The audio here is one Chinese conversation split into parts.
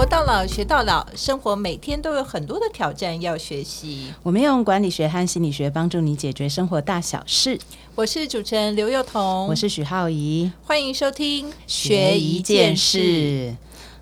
活到老，学到老，生活每天都有很多的挑战要学习。我们用管理学和心理学帮助你解决生活大小事。我是主持人刘幼彤，我是许浩怡，欢迎收听学一件事。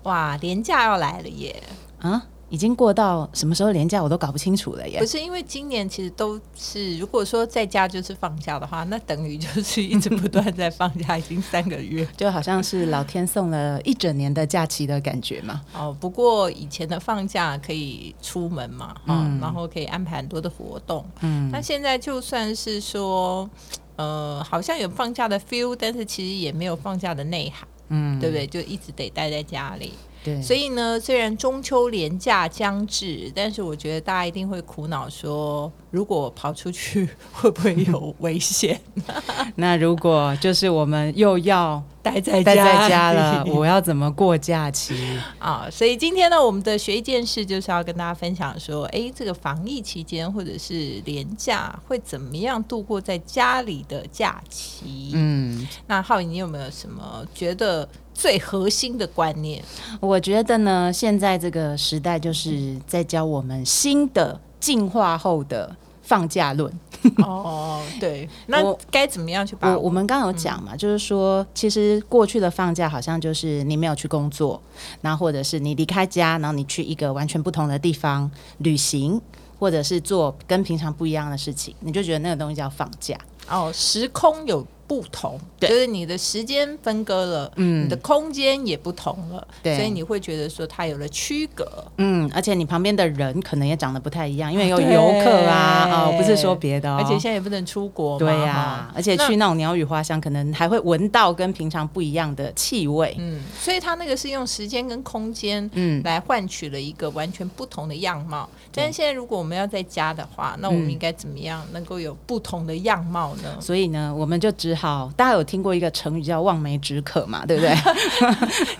哇，年假要来了耶！啊，已经过到什么时候年假我都搞不清楚了耶。不是因为今年其实都是，如果说在家就是放假的话，那等于就是一直不断在放假，已经三个月，就好像是老天送了一整年的假期的感觉嘛。哦，不过以前的放假可以出门嘛，嗯，然后可以安排很多的活动。嗯，那现在就算是说，呃，好像有放假的 feel，但是其实也没有放假的内涵。嗯，对不对？就一直得待在家里。对，所以呢，虽然中秋连假将至，但是我觉得大家一定会苦恼说，如果跑出去 会不会有危险？那如果就是我们又要待在待在家了，我要怎么过假期啊？所以今天呢，我们的学一件事就是要跟大家分享说，哎，这个防疫期间或者是连假会怎么样度过在家里的假期？嗯，那浩宇，你有没有什么觉得？最核心的观念，我觉得呢，现在这个时代就是在教我们新的进化后的放假论。哦，对，那该怎么样去把？我我们刚刚有讲嘛，就是说，其实过去的放假好像就是你没有去工作，然后或者是你离开家，然后你去一个完全不同的地方旅行，或者是做跟平常不一样的事情，你就觉得那个东西叫放假。哦，时空有。不同，就是你的时间分割了，嗯，你的空间也不同了，对，所以你会觉得说它有了区隔，嗯，而且你旁边的人可能也长得不太一样，因为有游客啊，哦，不是说别的，而且现在也不能出国，对呀，而且去那种鸟语花香，可能还会闻到跟平常不一样的气味，嗯，所以它那个是用时间跟空间，嗯，来换取了一个完全不同的样貌。但是现在如果我们要在家的话，那我们应该怎么样能够有不同的样貌呢？所以呢，我们就只好，大家有听过一个成语叫望梅止渴嘛，对不对？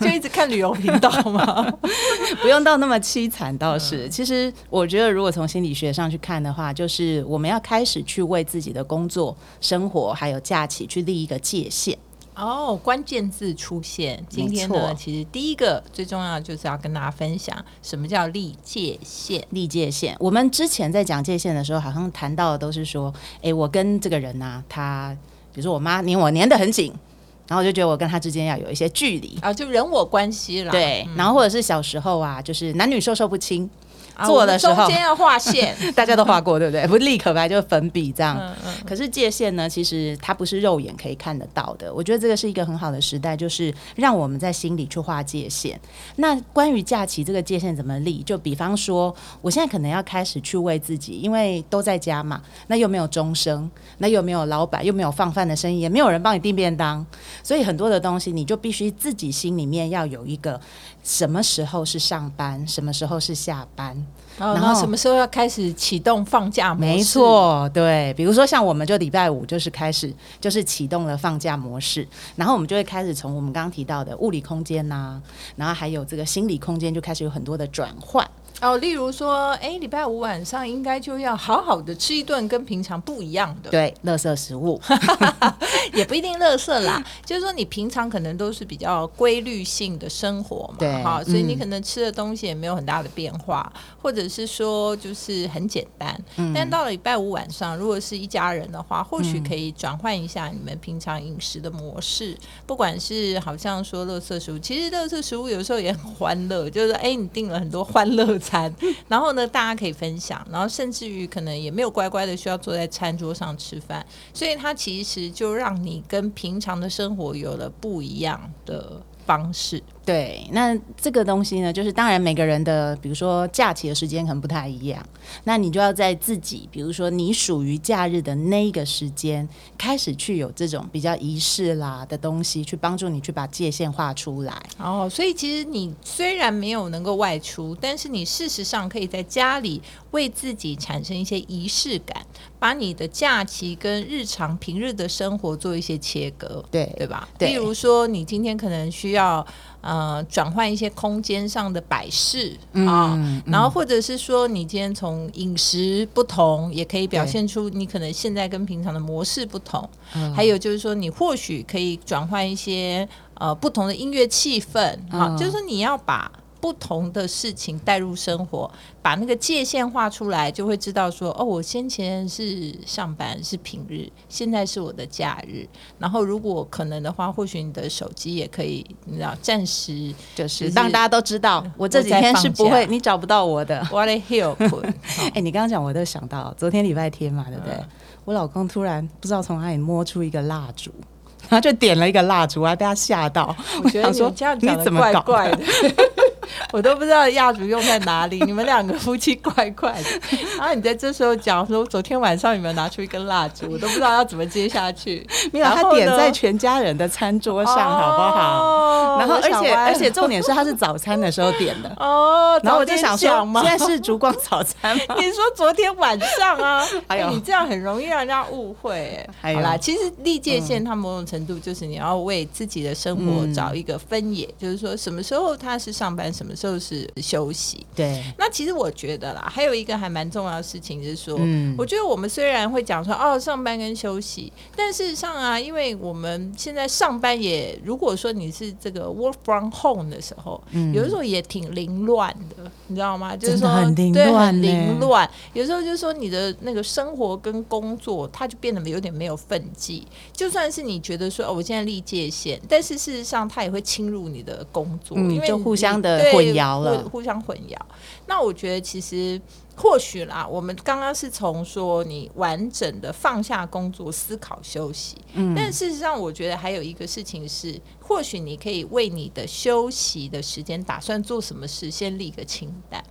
就一直看旅游频道嘛，不用到那么凄惨倒是。其实我觉得，如果从心理学上去看的话，就是我们要开始去为自己的工作、生活还有假期去立一个界限。哦，关键字出现。今天呢，其实第一个最重要的就是要跟大家分享什么叫立界限。立界限，我们之前在讲界限的时候，好像谈到的都是说，哎，我跟这个人呢，他比如说我妈黏我黏得很紧，然后我就觉得我跟她之间要有一些距离啊，就人我关系了。对，然后或者是小时候啊，就是男女授受不亲。做的时候中间要画线，大家都画过，对不对？不立可白就是粉笔这样。可是界限呢，其实它不是肉眼可以看得到的。我觉得这个是一个很好的时代，就是让我们在心里去画界限。那关于假期这个界限怎么立？就比方说，我现在可能要开始去为自己，因为都在家嘛，那又没有钟声，那又没有老板，又没有放饭的生意，也没有人帮你订便当，所以很多的东西你就必须自己心里面要有一个。什么时候是上班？什么时候是下班？然后什么时候要开始启动放假模式？没错，对。比如说像我们就礼拜五就是开始，就是启动了放假模式，然后我们就会开始从我们刚刚提到的物理空间呐，然后还有这个心理空间，就开始有很多的转换。哦，例如说，哎，礼拜五晚上应该就要好好的吃一顿跟平常不一样的，对，垃圾食物。也不一定垃圾啦，就是说你平常可能都是比较规律性的生活嘛，对，哈，所以你可能吃的东西也没有很大的变化，或者是说就是很简单，但到了礼拜五晚上，如果是一家人的话，或许可以转换一下你们平常饮食的模式，不管是好像说垃圾食物，其实垃圾食物有时候也很欢乐，就是哎，你订了很多欢乐。餐，然后呢，大家可以分享，然后甚至于可能也没有乖乖的需要坐在餐桌上吃饭，所以它其实就让你跟平常的生活有了不一样的方式。对，那这个东西呢，就是当然每个人的，比如说假期的时间可能不太一样，那你就要在自己，比如说你属于假日的那一个时间，开始去有这种比较仪式啦的东西，去帮助你去把界限画出来。哦，所以其实你虽然没有能够外出，但是你事实上可以在家里为自己产生一些仪式感，把你的假期跟日常平日的生活做一些切割，对对吧？例如说，你今天可能需要。呃，转换一些空间上的摆饰啊，然后或者是说，你今天从饮食不同，也可以表现出你可能现在跟平常的模式不同。还有就是说，你或许可以转换一些呃不同的音乐气氛啊，就是你要把不同的事情带入生活，把那个界限画出来，就会知道说，哦，我先前是上班是平日，现在是我的假日。然后如果可能的话，或许你的手机也可以，你知道，暂时就是让大家都知道，我这几天是不会，你找不到我的。What a help！哎，你刚刚讲，我都想到昨天礼拜天嘛，对不对？我老公突然不知道从哪里摸出一个蜡烛。然后就点了一个蜡烛，还被他吓到。我觉得你这样讲的 怪怪的。我都不知道蜡烛用在哪里，你们两个夫妻怪怪的。然后你在这时候讲说，昨天晚上有没有拿出一根蜡烛？我都不知道要怎么接下去。没有，他点在全家人的餐桌上，好不好？然后，而且而且重点是，他是早餐的时候点的。哦，然后我就想说，现在是烛光早餐吗？你说昨天晚上啊？你这样很容易让人家误会。哎好啦，其实历界线，它某种程度就是你要为自己的生活找一个分野，就是说什么时候他是上班。什么时候是休息？对，那其实我觉得啦，还有一个还蛮重要的事情是说，嗯，我觉得我们虽然会讲说哦，上班跟休息，但事实上啊，因为我们现在上班也，如果说你是这个 work from home 的时候，嗯，有的时候也挺凌乱的，你知道吗？就是说很凌乱，凌乱。有时候就是说你的那个生活跟工作，它就变得有点没有分际。就算是你觉得说哦，我现在立界限，但是事实上它也会侵入你的工作，因为就互相的。混淆了，互相混淆。那我觉得其实或许啦，我们刚刚是从说你完整的放下工作，思考休息。嗯，但事实上，我觉得还有一个事情是，或许你可以为你的休息的时间打算做什么事，先立个清单。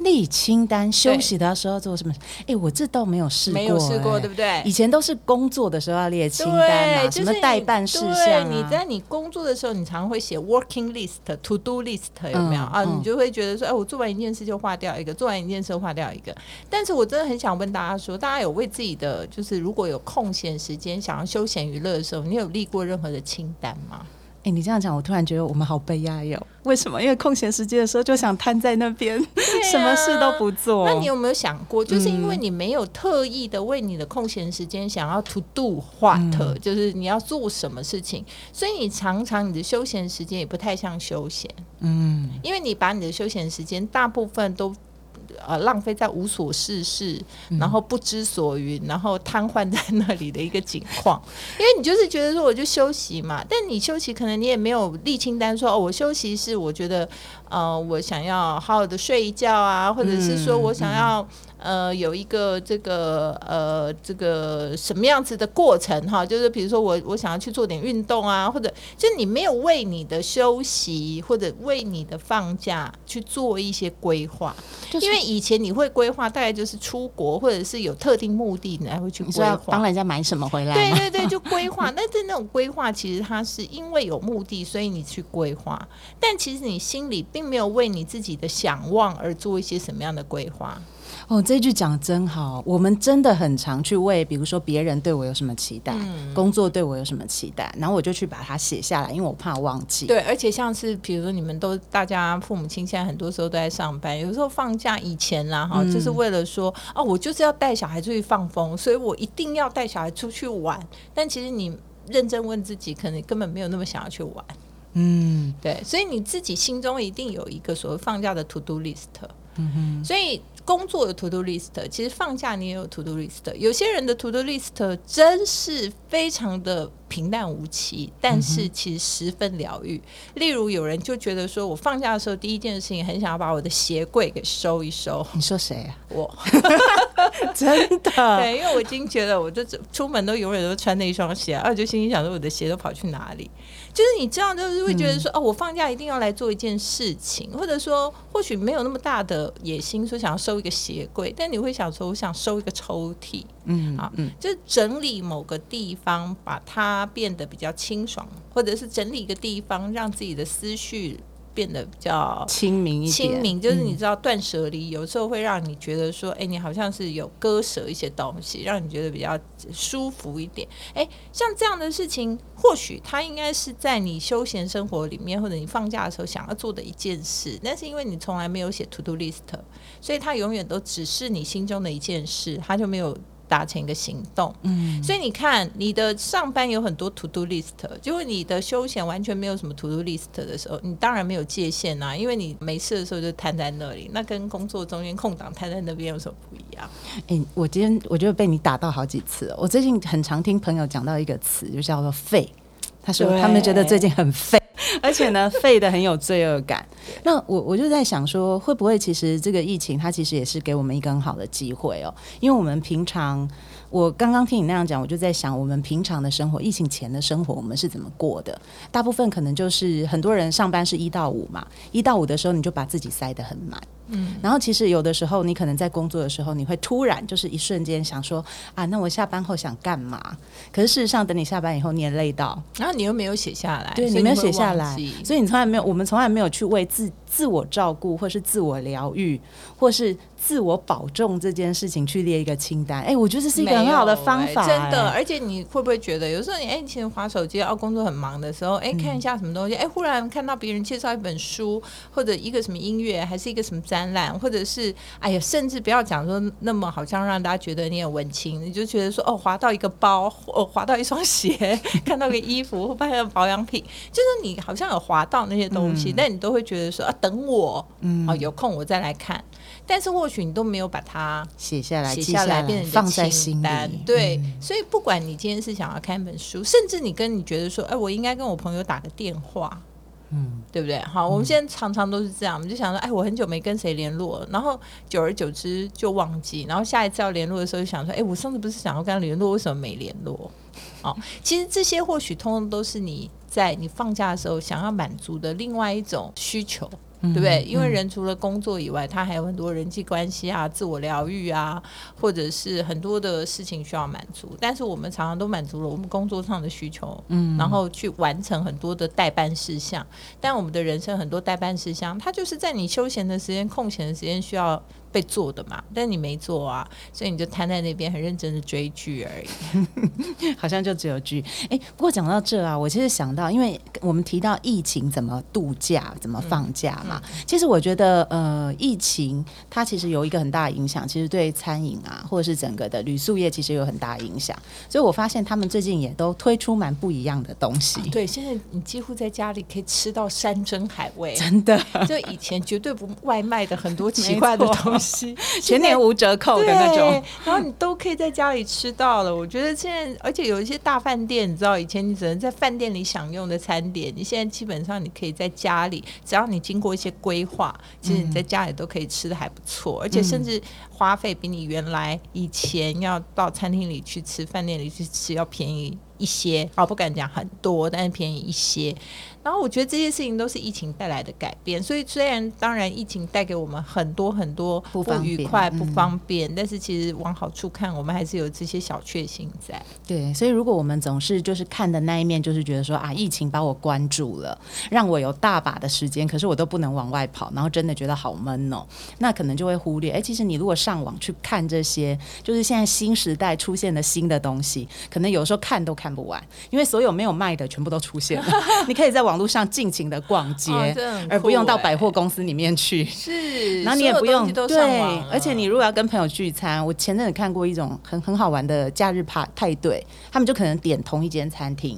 立清单，休息的时候做什么？哎，我这倒没有试过，没有试过，对不对？以前都是工作的时候要列清单啊，什么代办事项你在你工作的时候，你常会写 working list、to do list，有没有啊？你就会觉得说，哎，我做完一件事就划掉一个，做完一件事划掉一个。但是我真的很想问大家说，大家有为自己的就是如果有空闲时间想要休闲娱乐的时候，你有立过任何的清单吗？哎，你这样讲，我突然觉得我们好悲哀哟。为什么？因为空闲时间的时候就想瘫在那边，什么事都不做。那你有没有想过，就是因为你没有特意的为你的空闲时间想要 to do what，就是你要做什么事情，所以你常常你的休闲时间也不太像休闲。嗯，因为你把你的休闲时间大部分都。呃，浪费在无所事事，然后不知所云，然后瘫痪在那里的一个景况。因为你就是觉得说，我就休息嘛。但你休息，可能你也没有立清单说，哦，我休息是我觉得，呃，我想要好好的睡一觉啊，或者是说我想要。呃，有一个这个呃，这个什么样子的过程哈？就是比如说，我我想要去做点运动啊，或者就你没有为你的休息或者为你的放假去做一些规划，因为以前你会规划，大概就是出国或者是有特定目的，你才会去规划，帮人家买什么回来？对对对，就规划。但是那种规划其实它是因为有目的，所以你去规划，但其实你心里并没有为你自己的想望而做一些什么样的规划。哦，这句讲真好。我们真的很常去为，比如说别人对我有什么期待，工作对我有什么期待，然后我就去把它写下来，因为我怕忘记。对，而且像是比如说你们都大家父母亲现在很多时候都在上班，有时候放假以前啦哈，就是为了说哦，我就是要带小孩出去放风，所以我一定要带小孩出去玩。但其实你认真问自己，可能根本没有那么想要去玩。嗯，对，所以你自己心中一定有一个所谓放假的 to do list。嗯哼，所以。工作有 to do list，其实放假你也有 to do list。有些人的 to do list 真是非常的平淡无奇，但是其实十分疗愈。例如，有人就觉得说，我放假的时候第一件事情很想要把我的鞋柜给收一收。你说谁啊？我 真的 对，因为我已经觉得，我就出门都永远都穿那一双鞋，而就心里想说，我的鞋都跑去哪里？就是你这样，就是会觉得说，哦，我放假一定要来做一件事情，或者说，或许没有那么大的野心，说想要收一个鞋柜，但你会想说，我想收一个抽屉，嗯啊，嗯，就是整理某个地方，把它变得比较清爽，或者是整理一个地方，让自己的思绪。变得比较清明一点，清明就是你知道断舍离，有时候会让你觉得说，哎，你好像是有割舍一些东西，让你觉得比较舒服一点。哎，像这样的事情，或许它应该是在你休闲生活里面，或者你放假的时候想要做的一件事，但是因为你从来没有写 to do list，所以它永远都只是你心中的一件事，它就没有达成一个行动。嗯，所以你看，你的上班有很多 to do list，结果你的休闲完全没有什么 to do list 的时候，你当然没有界限啊，因为你没事的时候就瘫在那里，那跟工作中间空档瘫在那边有什么不一样？哎，我今天我觉得被你打到好几次，我最近很常听朋友讲到一个词，就叫做废。他说他们觉得最近很废，而且呢，废的很有罪恶感。那我我就在想说，会不会其实这个疫情它其实也是给我们一个很好的机会哦？因为我们平常。我刚刚听你那样讲，我就在想，我们平常的生活，疫情前的生活，我们是怎么过的？大部分可能就是很多人上班是一到五嘛，一到五的时候你就把自己塞得很满，嗯，然后其实有的时候你可能在工作的时候，你会突然就是一瞬间想说啊，那我下班后想干嘛？可是事实上，等你下班以后，你也累到，然后你又没有写下来，对你没有写下来，所以你从来没有，我们从来没有去为自自我照顾，或是自我疗愈，或是。自我保重这件事情去列一个清单，哎，我觉得这是一个很好的方法，真的。而且你会不会觉得，有时候你哎，其实划手机，哦，工作很忙的时候，哎，看一下什么东西，哎，忽然看到别人介绍一本书，或者一个什么音乐，还是一个什么展览，或者是哎呀，甚至不要讲说那么好像让大家觉得你很文青，你就觉得说哦，划到一个包，哦，划到一双鞋，看到个衣服，或发现保养品，就是你好像有划到那些东西，但你都会觉得说啊，等我，嗯，哦，有空我再来看。但是或许你都没有把它写下来，写下来变成放在心单。对，所以不管你今天是想要看一本书，甚至你跟你觉得说，哎，我应该跟我朋友打个电话，嗯，对不对？好，我们现在常常都是这样，我们就想说，哎，我很久没跟谁联络，然后久而久之就忘记，然后下一次要联络的时候就想说，哎，我上次不是想要跟他联络，为什么没联络？哦，其实这些或许通通都是你在你放假的时候想要满足的另外一种需求。对不对？因为人除了工作以外，他还有很多人际关系啊、自我疗愈啊，或者是很多的事情需要满足。但是我们常常都满足了我们工作上的需求，嗯，然后去完成很多的代办事项。但我们的人生很多代办事项，它就是在你休闲的时间、空闲的时间需要。被做的嘛，但你没做啊，所以你就瘫在那边很认真的追剧而已，好像就只有剧。哎，不过讲到这啊，我其实想到，因为我们提到疫情怎么度假、怎么放假嘛，其实我觉得呃，疫情它其实有一个很大的影响，其实对餐饮啊，或者是整个的旅宿业，其实有很大影响。所以我发现他们最近也都推出蛮不一样的东西。对，现在你几乎在家里可以吃到山珍海味，真的，就以前绝对不外卖的很多 奇怪的东西。全年 无折扣的那种，然后你都可以在家里吃到了。我觉得现在，而且有一些大饭店，你知道，以前你只能在饭店里享用的餐点，你现在基本上你可以在家里，只要你经过一些规划，其实你在家里都可以吃的还不错，而且甚至花费比你原来以前要到餐厅里去吃、饭店里去吃要便宜一些。啊，不敢讲很多，但是便宜一些。然后我觉得这些事情都是疫情带来的改变，所以虽然当然疫情带给我们很多很多不愉快、不方便，但是其实往好处看，我们还是有这些小确幸在。对，所以如果我们总是就是看的那一面，就是觉得说啊，疫情把我关住了，让我有大把的时间，可是我都不能往外跑，然后真的觉得好闷哦，那可能就会忽略。哎，其实你如果上网去看这些，就是现在新时代出现的新的东西，可能有时候看都看不完，因为所有没有卖的全部都出现了，你可以在网。络上尽情的逛街，而不用到百货公司里面去。是，然后你也不用对，而且你如果要跟朋友聚餐，我前阵子看过一种很很好玩的假日派派对，他们就可能点同一间餐厅。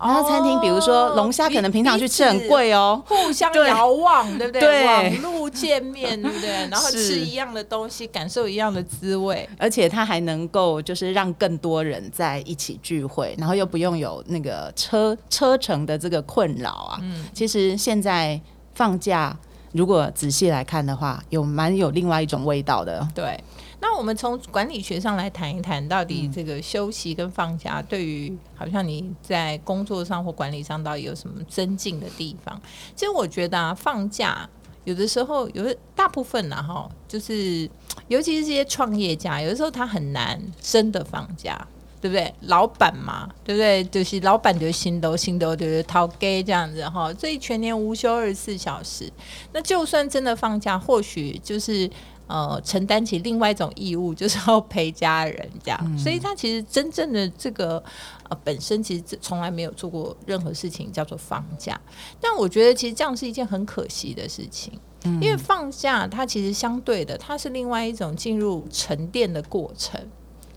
然后餐厅，比如说龙虾，可能平常去吃很贵哦，互相遥望，对不对？对，网路见面，对不对？然后吃一样的东西，感受一样的滋味，而且它还能够就是让更多人在一起聚会，然后又不用有那个车车程的这个困扰啊。嗯，其实现在放假，如果仔细来看的话，有蛮有另外一种味道的。对。那我们从管理学上来谈一谈，到底这个休息跟放假对于好像你在工作上或管理上到底有什么增进的地方？其实我觉得啊，放假有的时候有的大部分呢，哈，就是尤其是这些创业家，有的时候他很难真的放假，对不对？老板嘛，对不对？就是老板就是心都心都就是掏给这样子哈，所以全年无休二十四小时。那就算真的放假，或许就是。呃，承担起另外一种义务，就是要陪家人这样，所以他其实真正的这个呃本身其实从来没有做过任何事情叫做放假。但我觉得其实这样是一件很可惜的事情，因为放假它其实相对的，它是另外一种进入沉淀的过程。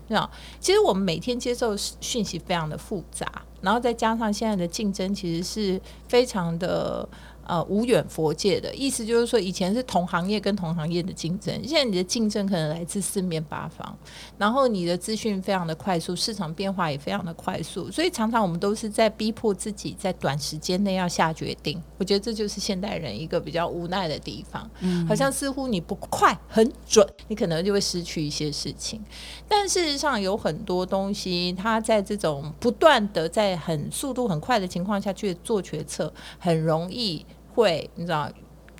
那其实我们每天接受讯息非常的复杂，然后再加上现在的竞争，其实是非常的。呃，无远佛界的意思就是说，以前是同行业跟同行业的竞争，现在你的竞争可能来自四面八方，然后你的资讯非常的快速，市场变化也非常的快速，所以常常我们都是在逼迫自己在短时间内要下决定。我觉得这就是现代人一个比较无奈的地方，嗯，好像似乎你不快很准，你可能就会失去一些事情。但事实上有很多东西，它在这种不断的在很速度很快的情况下去做决策，很容易。会，你知道。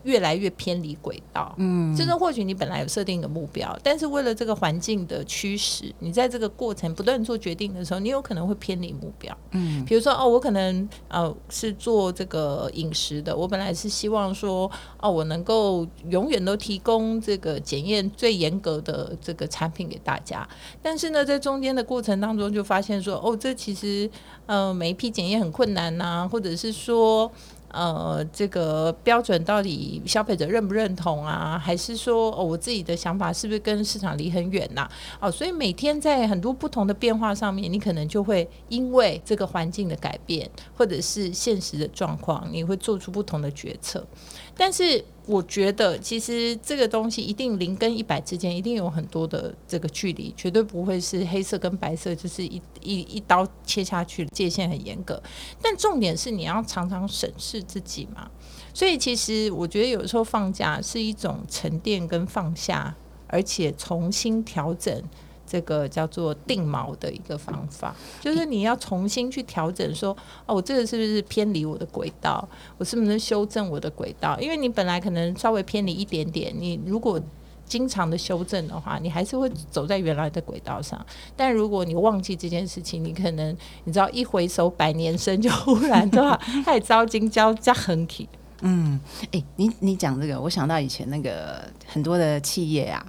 越来越偏离轨道，嗯，就是或许你本来有设定一个目标，但是为了这个环境的驱使，你在这个过程不断做决定的时候，你有可能会偏离目标，嗯，比如说哦，我可能呃是做这个饮食的，我本来是希望说哦，我能够永远都提供这个检验最严格的这个产品给大家，但是呢，在中间的过程当中就发现说哦，这其实呃每一批检验很困难呐，或者是说。呃，这个标准到底消费者认不认同啊？还是说，我自己的想法是不是跟市场离很远呐？哦，所以每天在很多不同的变化上面，你可能就会因为这个环境的改变，或者是现实的状况，你会做出不同的决策。但是。我觉得其实这个东西一定零跟一百之间一定有很多的这个距离，绝对不会是黑色跟白色，就是一一一刀切下去，界限很严格。但重点是你要常常审视自己嘛。所以其实我觉得有时候放假是一种沉淀跟放下，而且重新调整。这个叫做定锚的一个方法，就是你要重新去调整，说哦，我这个是不是偏离我的轨道？我是不是修正我的轨道？因为你本来可能稍微偏离一点点，你如果经常的修正的话，你还是会走在原来的轨道上。但如果你忘记这件事情，你可能你知道一回首百年身，就忽然的话太遭金交加横体。嗯，哎，你你讲这个，我想到以前那个很多的企业啊。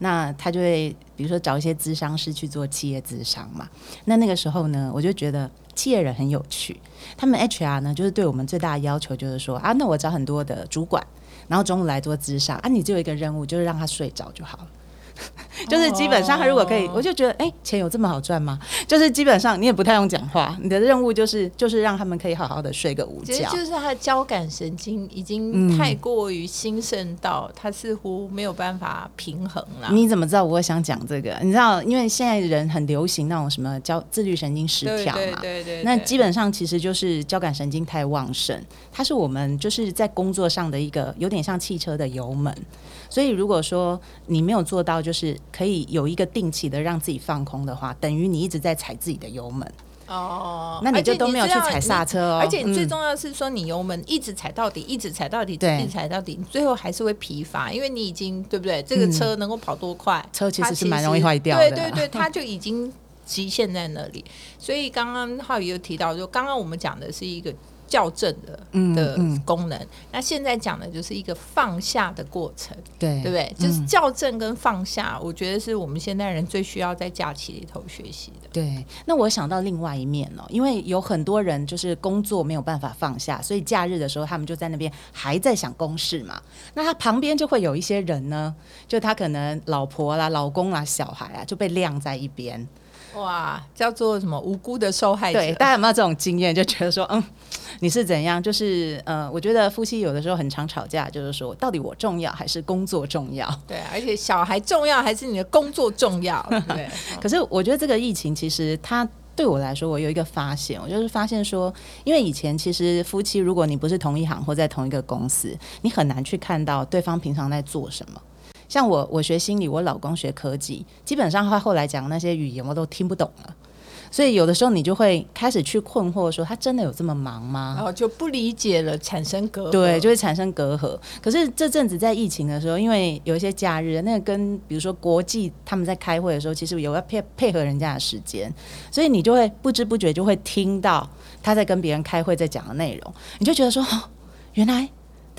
那他就会，比如说找一些咨商师去做企业咨商嘛。那那个时候呢，我就觉得企业人很有趣。他们 HR 呢，就是对我们最大的要求就是说啊，那我找很多的主管，然后中午来做咨商啊，你只有一个任务，就是让他睡着就好了。就是基本上，他如果可以，我就觉得，哎，钱有这么好赚吗？就是基本上你也不太用讲话，你的任务就是就是让他们可以好好的睡个午觉。就是他的交感神经已经太过于兴盛到，他似乎没有办法平衡了。你怎么知道我想讲这个？你知道，因为现在人很流行那种什么交自律神经失调嘛，对对。那基本上其实就是交感神经太旺盛，它是我们就是在工作上的一个有点像汽车的油门。所以如果说你没有做到，就是可以有一个定期的让自己放空的话，等于你一直在踩自己的油门哦。那你就都没有去踩刹车哦。而且最重要是说，你油门一直踩到底，一直踩到底，一直踩到底，最后还是会疲乏，因为你已经对不对？这个车能够跑多快？车其实是蛮容易坏掉的。对对对，它就已经极限在那里。所以刚刚浩宇又提到，就刚刚我们讲的是一个。校正的的功能，那现在讲的就是一个放下的过程，对对不对？就是校正跟放下，我觉得是我们现代人最需要在假期里头学习的。对，那我想到另外一面哦，因为有很多人就是工作没有办法放下，所以假日的时候他们就在那边还在想公事嘛。那他旁边就会有一些人呢，就他可能老婆啦、老公啦、小孩啊就被晾在一边。哇，叫做什么无辜的受害者？对，大家有没有这种经验？就觉得说，嗯。你是怎样？就是呃，我觉得夫妻有的时候很常吵架，就是说到底我重要还是工作重要？对，而且小孩重要还是你的工作重要？对。可是我觉得这个疫情其实它对我来说，我有一个发现，我就是发现说，因为以前其实夫妻如果你不是同一行或在同一个公司，你很难去看到对方平常在做什么。像我，我学心理，我老公学科技，基本上他后来讲那些语言我都听不懂了。所以有的时候你就会开始去困惑，说他真的有这么忙吗？然后就不理解了，产生隔阂。对，就会产生隔阂。可是这阵子在疫情的时候，因为有一些假日，那个跟比如说国际他们在开会的时候，其实有要配配合人家的时间，所以你就会不知不觉就会听到他在跟别人开会在讲的内容，你就觉得说，原来。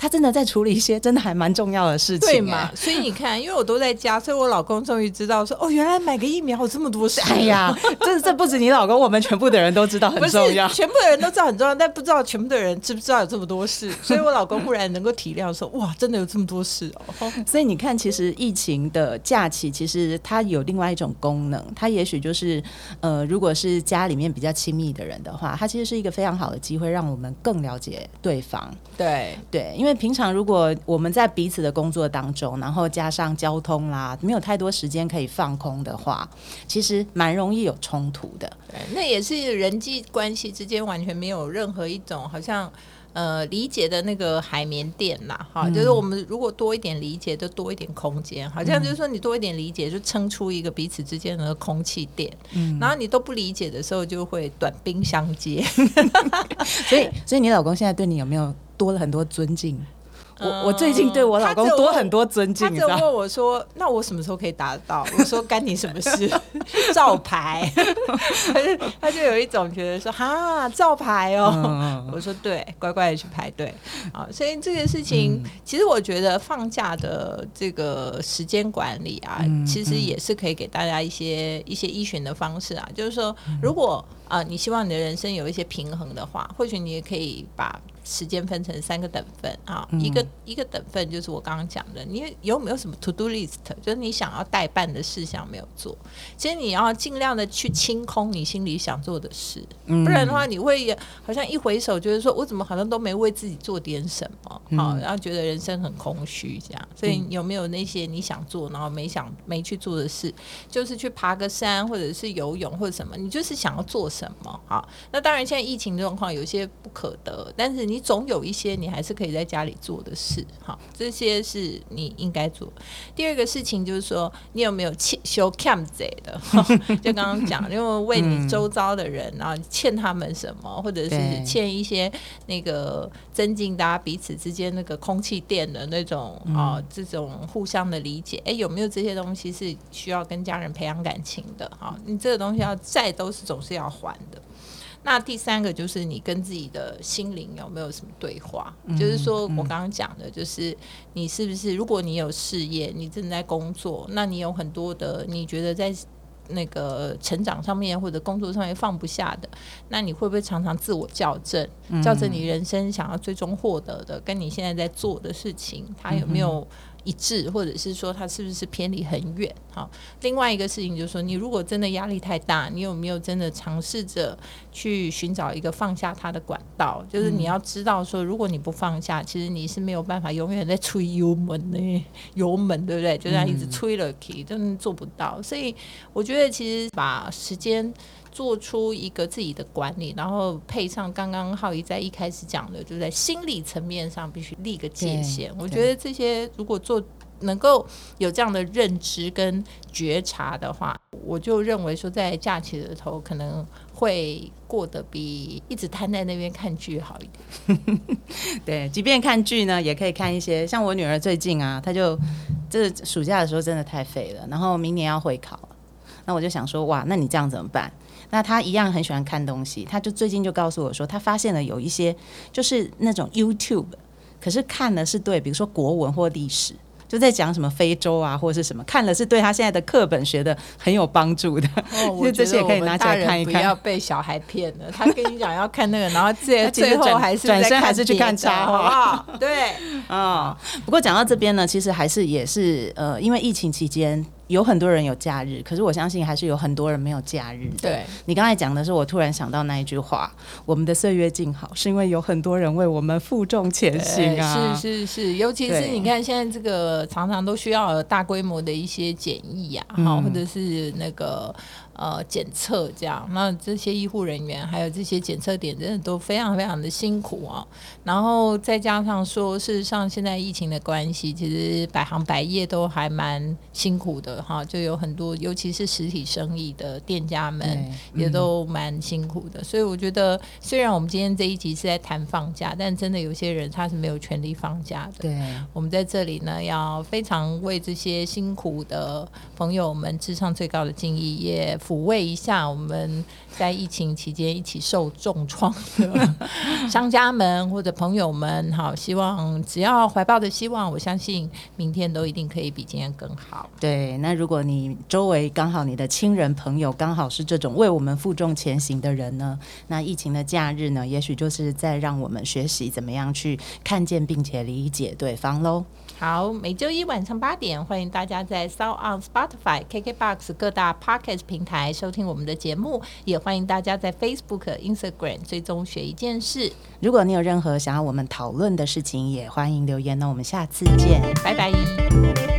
他真的在处理一些真的还蛮重要的事情，对嘛？所以你看，因为我都在家，所以我老公终于知道说，哦，原来买个疫苗有这么多事。哎呀，这这不止你老公，我们全部的人都知道很重要，全部的人都知道很重要，但不知道全部的人知不知道有这么多事。所以我老公忽然能够体谅说，哇，真的有这么多事哦。所以你看，其实疫情的假期，其实它有另外一种功能，它也许就是呃，如果是家里面比较亲密的人的话，它其实是一个非常好的机会，让我们更了解对方。对对，因为平常如果我们在彼此的工作当中，然后加上交通啦，没有太多时间可以放空的话，其实蛮容易有冲突的。对，那也是人际关系之间完全没有任何一种好像。呃，理解的那个海绵垫啦，哈，就是我们如果多一点理解，就多一点空间，好像就是说你多一点理解，就撑出一个彼此之间的空气垫。嗯，然后你都不理解的时候，就会短兵相接。所以，所以你老公现在对你有没有多了很多尊敬？我我最近对我老公多很多尊敬，他就问我说：“那我什么时候可以达到？”我说：“干你什么事？照牌。”他就有一种觉得说：“哈，照牌哦。”我说：“对，乖乖的去排队。”啊，所以这个事情，其实我觉得放假的这个时间管理啊，其实也是可以给大家一些一些依循的方式啊。就是说，如果啊，你希望你的人生有一些平衡的话，或许你也可以把。时间分成三个等份啊，一个一个等份就是我刚刚讲的，你有没有什么 to do list，就是你想要代办的事项没有做？其实你要尽量的去清空你心里想做的事，不然的话你会好像一回首就是说我怎么好像都没为自己做点什么，好，然后觉得人生很空虚这样。所以有没有那些你想做然后没想没去做的事？就是去爬个山，或者是游泳或者什么？你就是想要做什么？好，那当然现在疫情状况有些不可得，但是。你总有一些你还是可以在家里做的事，哈，这些是你应该做。第二个事情就是说，你有没有欠修 cam 贼的？就刚刚讲，因为为你周遭的人，然后欠他们什么，或者是欠一些那个增进大家彼此之间那个空气垫的那种啊，这种互相的理解。哎，有没有这些东西是需要跟家人培养感情的？哈，你这个东西要债都是总是要还的。那第三个就是你跟自己的心灵有没有什么对话？就是说我刚刚讲的，就是你是不是如果你有事业，你正在工作，那你有很多的你觉得在那个成长上面或者工作上面放不下的，那你会不会常常自我校正，校正你人生想要最终获得的，跟你现在在做的事情，它有没有？一致，或者是说它是不是偏离很远？好，另外一个事情就是说，你如果真的压力太大，你有没有真的尝试着去寻找一个放下它的管道？就是你要知道说，如果你不放下，其实你是没有办法永远在吹油门的 油门，对不对？就这样一直吹了，K，真的做不到。所以我觉得，其实把时间。做出一个自己的管理，然后配上刚刚浩怡在一开始讲的，就在心理层面上必须立个界限。我觉得这些如果做能够有这样的认知跟觉察的话，我就认为说在假期的头可能会过得比一直瘫在那边看剧好一点。对，即便看剧呢，也可以看一些像我女儿最近啊，她就这暑假的时候真的太废了，然后明年要会考，那我就想说，哇，那你这样怎么办？那他一样很喜欢看东西，他就最近就告诉我说，他发现了有一些就是那种 YouTube，可是看的是对，比如说国文或历史。就在讲什么非洲啊，或者是什么，看了是对他现在的课本学的很有帮助的。哦，我 这些可以拿起来看一看。不要被小孩骗了，他跟你讲要看那个，然后最 最后还是转身还是去看插画。对，啊。不过讲到这边呢，其实还是也是呃，因为疫情期间。有很多人有假日，可是我相信还是有很多人没有假日。对你刚才讲的是，我突然想到那一句话：“我们的岁月静好，是因为有很多人为我们负重前行啊！”是是是，尤其是你看现在这个常常都需要大规模的一些检疫啊，好，或者是那个。呃，检测这样，那这些医护人员还有这些检测点，真的都非常非常的辛苦啊。然后再加上说，事实上现在疫情的关系，其实百行百业都还蛮辛苦的哈。就有很多，尤其是实体生意的店家们，也都蛮辛苦的。所以我觉得，虽然我们今天这一集是在谈放假，但真的有些人他是没有权利放假的。对，我们在这里呢，要非常为这些辛苦的朋友们致上最高的敬意，也。抚慰一下我们在疫情期间一起受重创的 商家们或者朋友们。好，希望只要怀抱的希望，我相信明天都一定可以比今天更好。对，那如果你周围刚好你的亲人朋友刚好是这种为我们负重前行的人呢，那疫情的假日呢，也许就是在让我们学习怎么样去看见并且理解对方喽。好，每周一晚上八点，欢迎大家在 Sound on Spotify、KKBox 各大 Podcast 平台收听我们的节目，也欢迎大家在 Facebook、Instagram 追踪学一件事。如果你有任何想要我们讨论的事情，也欢迎留言。那我们下次见，拜拜。